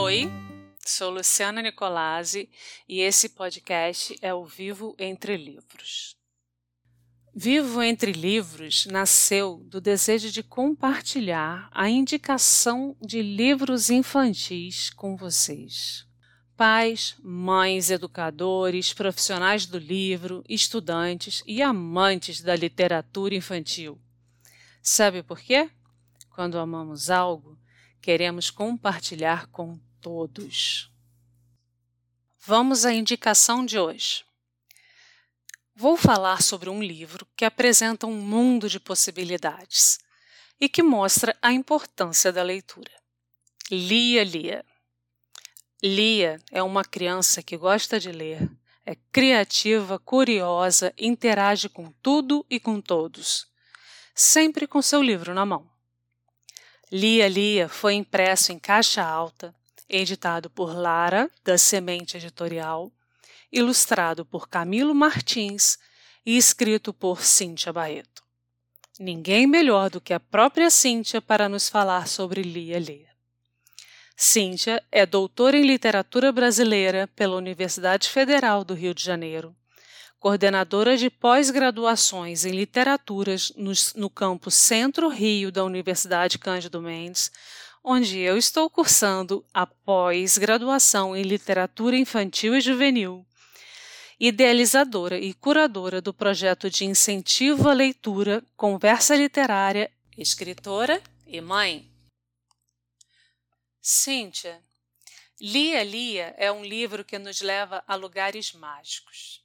Oi, sou Luciana Nicolazzi e esse podcast é o Vivo Entre Livros. Vivo Entre Livros nasceu do desejo de compartilhar a indicação de livros infantis com vocês. Pais, mães, educadores, profissionais do livro, estudantes e amantes da literatura infantil. Sabe por quê? Quando amamos algo, queremos compartilhar com todos. Vamos à indicação de hoje. Vou falar sobre um livro que apresenta um mundo de possibilidades e que mostra a importância da leitura. Lia Lia. Lia é uma criança que gosta de ler, é criativa, curiosa, interage com tudo e com todos, sempre com seu livro na mão. Lia Lia foi impresso em caixa alta, editado por Lara, da Semente Editorial, ilustrado por Camilo Martins e escrito por Cíntia Barreto. Ninguém melhor do que a própria Cíntia para nos falar sobre Lia Lia. Cíntia é doutora em literatura brasileira pela Universidade Federal do Rio de Janeiro coordenadora de pós-graduações em literaturas no, no campus Centro Rio da Universidade Cândido Mendes, onde eu estou cursando a pós-graduação em literatura infantil e juvenil. Idealizadora e curadora do projeto de incentivo à leitura Conversa Literária, escritora e mãe. Cíntia, Lia Lia é um livro que nos leva a lugares mágicos.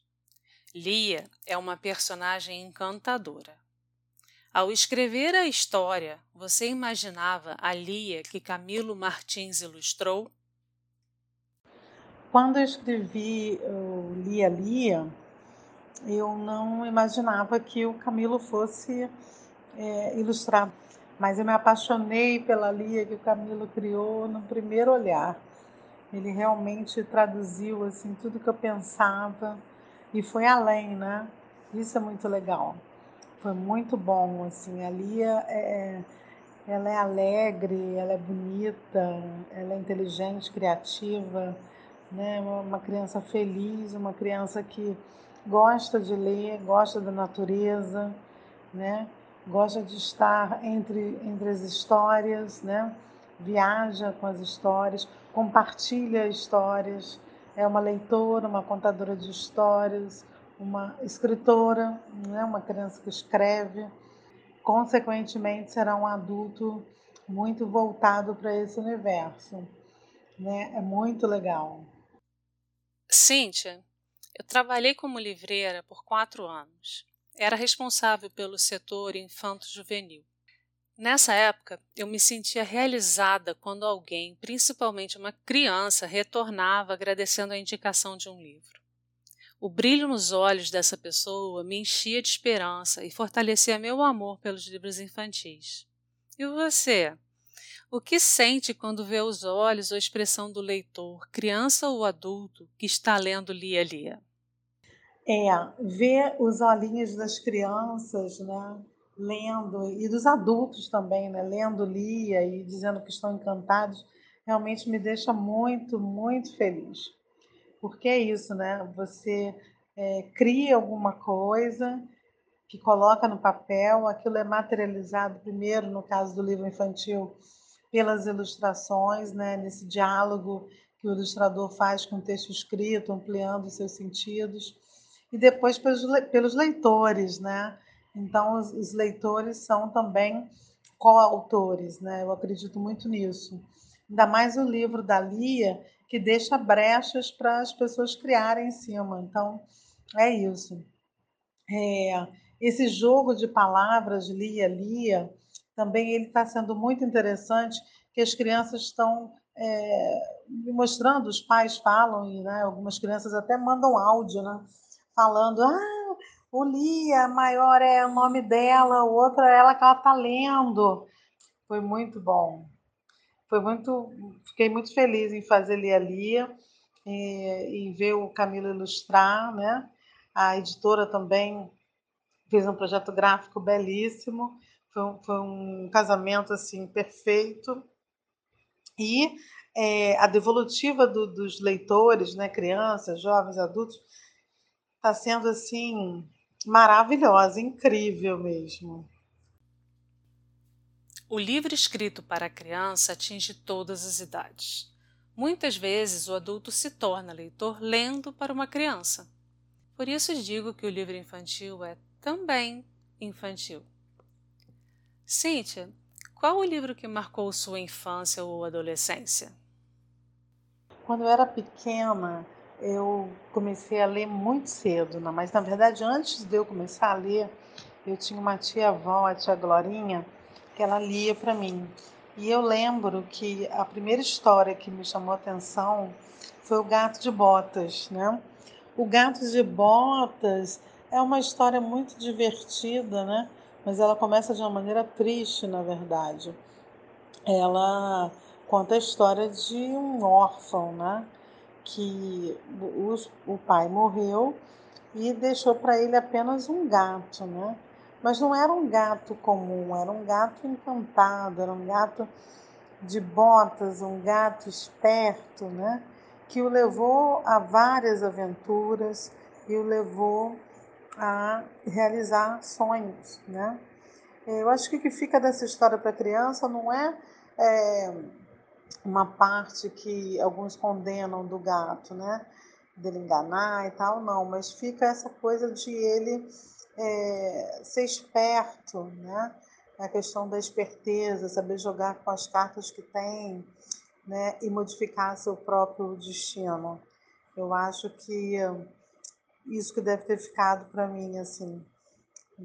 Lia é uma personagem encantadora. Ao escrever a história, você imaginava a Lia que Camilo Martins ilustrou? Quando eu escrevi o Lia Lia, eu não imaginava que o Camilo fosse é, ilustrar, mas eu me apaixonei pela Lia que o Camilo criou no primeiro olhar. Ele realmente traduziu assim tudo que eu pensava e foi além, né? Isso é muito legal. Foi muito bom, assim. A Lia é, ela é alegre, ela é bonita, ela é inteligente, criativa, né? Uma criança feliz, uma criança que gosta de ler, gosta da natureza, né? Gosta de estar entre entre as histórias, né? Viaja com as histórias, compartilha histórias é uma leitora, uma contadora de histórias, uma escritora, né? uma criança que escreve. Consequentemente, será um adulto muito voltado para esse universo. Né? É muito legal. Cíntia, eu trabalhei como livreira por quatro anos. Era responsável pelo setor infanto-juvenil. Nessa época, eu me sentia realizada quando alguém, principalmente uma criança, retornava agradecendo a indicação de um livro. O brilho nos olhos dessa pessoa me enchia de esperança e fortalecia meu amor pelos livros infantis. E você? O que sente quando vê os olhos ou a expressão do leitor, criança ou adulto, que está lendo Lia Lia? É, ver os olhinhos das crianças, né? lendo, e dos adultos também, né? lendo Lia e dizendo que estão encantados, realmente me deixa muito, muito feliz. Porque é isso, né? Você é, cria alguma coisa que coloca no papel, aquilo é materializado primeiro, no caso do livro infantil, pelas ilustrações, né? nesse diálogo que o ilustrador faz com o texto escrito, ampliando os seus sentidos, e depois pelos, pelos leitores, né? Então, os, os leitores são também coautores, né? Eu acredito muito nisso. Ainda mais o livro da Lia, que deixa brechas para as pessoas criarem em cima. Então, é isso. É, esse jogo de palavras, Lia, Lia, também ele está sendo muito interessante, que as crianças estão é, mostrando, os pais falam, e né, algumas crianças até mandam áudio, né? Falando, ah, o Lia, maior é o nome dela, o outro é ela que ela está lendo. Foi muito bom. Foi muito, fiquei muito feliz em fazer Lia Lia e, e ver o Camilo ilustrar, né? A editora também fez um projeto gráfico belíssimo. Foi, foi um casamento assim perfeito. E é, a devolutiva do, dos leitores, né, crianças, jovens, adultos, está sendo assim maravilhosa, incrível mesmo. O livro escrito para a criança atinge todas as idades. Muitas vezes o adulto se torna leitor lendo para uma criança. Por isso digo que o livro infantil é também infantil. Cíntia, qual o livro que marcou sua infância ou adolescência? Quando eu era pequena, eu comecei a ler muito cedo, não? mas na verdade, antes de eu começar a ler, eu tinha uma tia-avó, a tia Glorinha, que ela lia para mim. E eu lembro que a primeira história que me chamou a atenção foi o Gato de Botas, né? O Gato de Botas é uma história muito divertida, né? Mas ela começa de uma maneira triste, na verdade. Ela conta a história de um órfão, né? Que o pai morreu e deixou para ele apenas um gato, né? Mas não era um gato comum, era um gato encantado, era um gato de botas, um gato esperto, né? Que o levou a várias aventuras e o levou a realizar sonhos, né? Eu acho que o que fica dessa história para a criança não é, é, uma parte que alguns condenam do gato, né? Dele enganar e tal, não, mas fica essa coisa de ele é, ser esperto, né? A questão da esperteza, saber jogar com as cartas que tem, né? E modificar seu próprio destino. Eu acho que isso que deve ter ficado para mim, assim,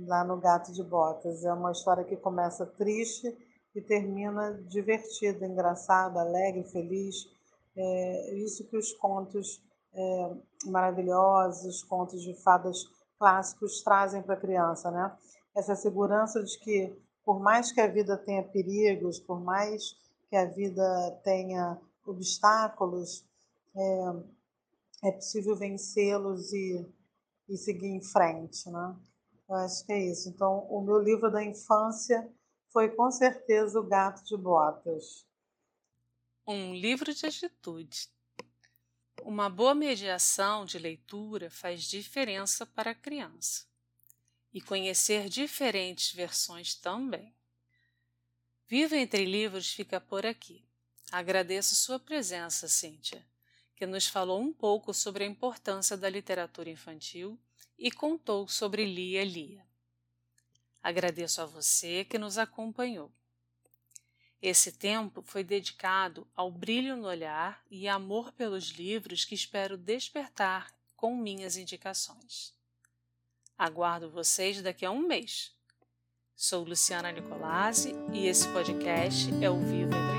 lá no Gato de Botas. É uma história que começa triste e termina divertida, engraçada, alegre, feliz. É isso que os contos é, maravilhosos, os contos de fadas clássicos trazem para a criança, né? Essa segurança de que, por mais que a vida tenha perigos, por mais que a vida tenha obstáculos, é, é possível vencê-los e, e seguir em frente, né? Eu acho que é isso. Então, o meu livro da infância foi com certeza O Gato de Botas. Um livro de atitude. Uma boa mediação de leitura faz diferença para a criança. E conhecer diferentes versões também. Viva entre Livros fica por aqui. Agradeço sua presença, Cíntia, que nos falou um pouco sobre a importância da literatura infantil e contou sobre Lia Lia. Agradeço a você que nos acompanhou. Esse tempo foi dedicado ao brilho no olhar e amor pelos livros que espero despertar com minhas indicações. Aguardo vocês daqui a um mês. Sou Luciana Nicolazzi e esse podcast é o Vivo Entre